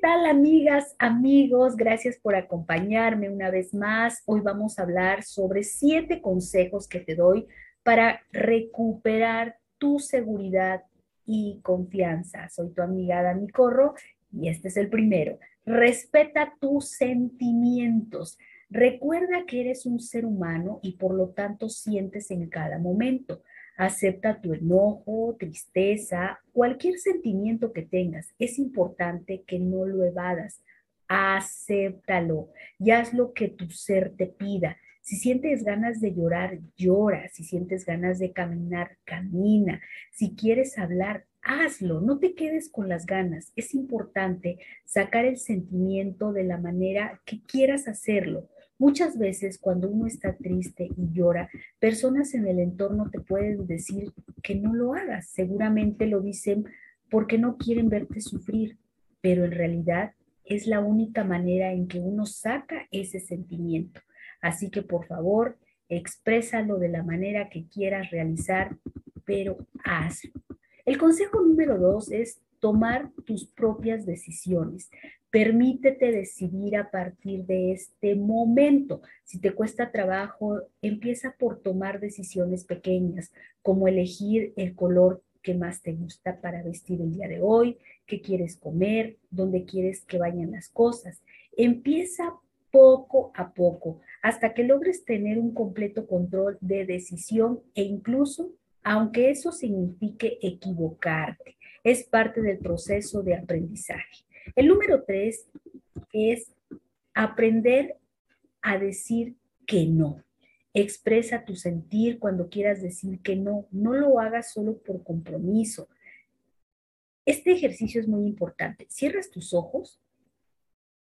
tal amigas, amigos? Gracias por acompañarme una vez más. Hoy vamos a hablar sobre siete consejos que te doy para recuperar tu seguridad y confianza. Soy tu amiga Dani Corro y este es el primero. Respeta tus sentimientos. Recuerda que eres un ser humano y por lo tanto sientes en cada momento. Acepta tu enojo, tristeza, cualquier sentimiento que tengas. Es importante que no lo evadas. Acéptalo y haz lo que tu ser te pida. Si sientes ganas de llorar, llora. Si sientes ganas de caminar, camina. Si quieres hablar, hazlo. No te quedes con las ganas. Es importante sacar el sentimiento de la manera que quieras hacerlo. Muchas veces cuando uno está triste y llora, personas en el entorno te pueden decir que no lo hagas. Seguramente lo dicen porque no quieren verte sufrir, pero en realidad es la única manera en que uno saca ese sentimiento. Así que por favor, exprésalo de la manera que quieras realizar, pero hazlo. El consejo número dos es tomar tus propias decisiones. Permítete decidir a partir de este momento. Si te cuesta trabajo, empieza por tomar decisiones pequeñas, como elegir el color que más te gusta para vestir el día de hoy, qué quieres comer, dónde quieres que vayan las cosas. Empieza poco a poco hasta que logres tener un completo control de decisión e incluso, aunque eso signifique equivocarte, es parte del proceso de aprendizaje. El número tres es aprender a decir que no. Expresa tu sentir cuando quieras decir que no. No lo hagas solo por compromiso. Este ejercicio es muy importante. Cierras tus ojos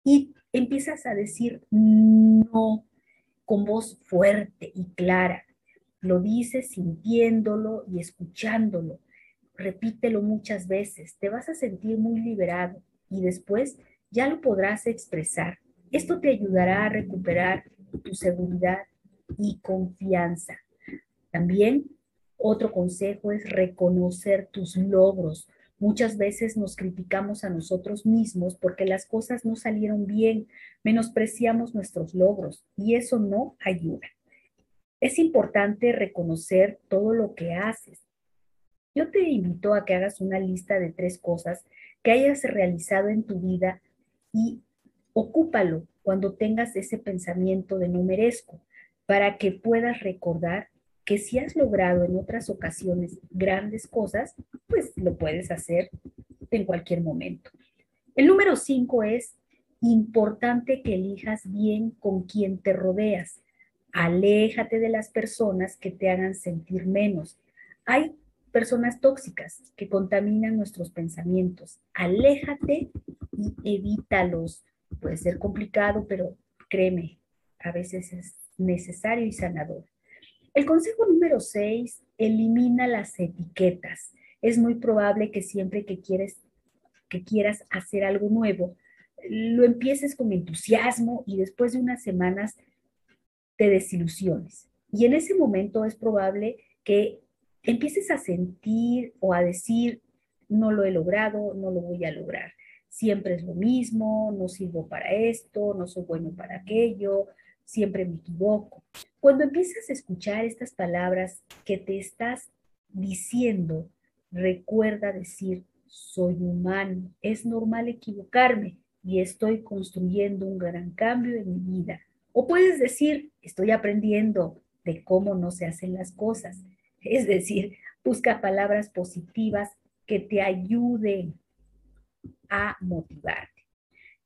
y empiezas a decir no con voz fuerte y clara. Lo dices sintiéndolo y escuchándolo. Repítelo muchas veces. Te vas a sentir muy liberado y después ya lo podrás expresar. Esto te ayudará a recuperar tu seguridad y confianza. También otro consejo es reconocer tus logros. Muchas veces nos criticamos a nosotros mismos porque las cosas no salieron bien, menospreciamos nuestros logros y eso no ayuda. Es importante reconocer todo lo que haces. Yo te invito a que hagas una lista de tres cosas que hayas realizado en tu vida y ocúpalo cuando tengas ese pensamiento de no merezco, para que puedas recordar que si has logrado en otras ocasiones grandes cosas, pues lo puedes hacer en cualquier momento. El número cinco es importante que elijas bien con quien te rodeas. Aléjate de las personas que te hagan sentir menos. Hay personas tóxicas que contaminan nuestros pensamientos. Aléjate y evítalos. Puede ser complicado, pero créeme, a veces es necesario y sanador. El consejo número 6, elimina las etiquetas. Es muy probable que siempre que, que quieras hacer algo nuevo, lo empieces con entusiasmo y después de unas semanas te desilusiones. Y en ese momento es probable que empieces a sentir o a decir, no lo he logrado, no lo voy a lograr. Siempre es lo mismo, no sirvo para esto, no soy bueno para aquello, siempre me equivoco. Cuando empiezas a escuchar estas palabras que te estás diciendo, recuerda decir, soy humano, es normal equivocarme y estoy construyendo un gran cambio en mi vida. O puedes decir, estoy aprendiendo de cómo no se hacen las cosas es decir, busca palabras positivas que te ayuden a motivarte.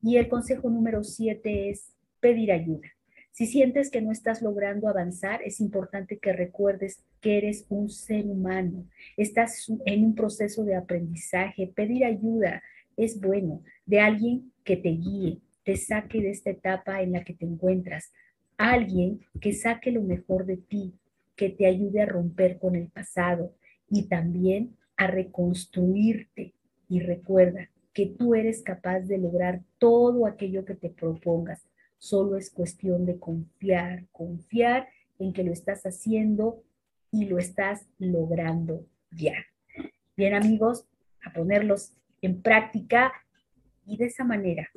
Y el consejo número siete es pedir ayuda. Si sientes que no estás logrando avanzar, es importante que recuerdes que eres un ser humano, estás en un proceso de aprendizaje. Pedir ayuda es bueno de alguien que te guíe, te saque de esta etapa en la que te encuentras, alguien que saque lo mejor de ti, que te ayude a romper con el pasado y también a reconstruirte. Y recuerda que tú eres capaz de lograr todo aquello que te propongas. Solo es cuestión de confiar, confiar en que lo estás haciendo y lo estás logrando ya. Bien amigos, a ponerlos en práctica y de esa manera,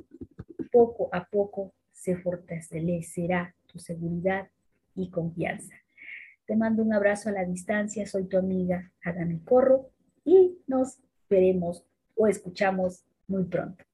poco a poco, se fortalecerá tu seguridad y confianza. Te mando un abrazo a la distancia, soy tu amiga Adame Corro y nos veremos o escuchamos muy pronto.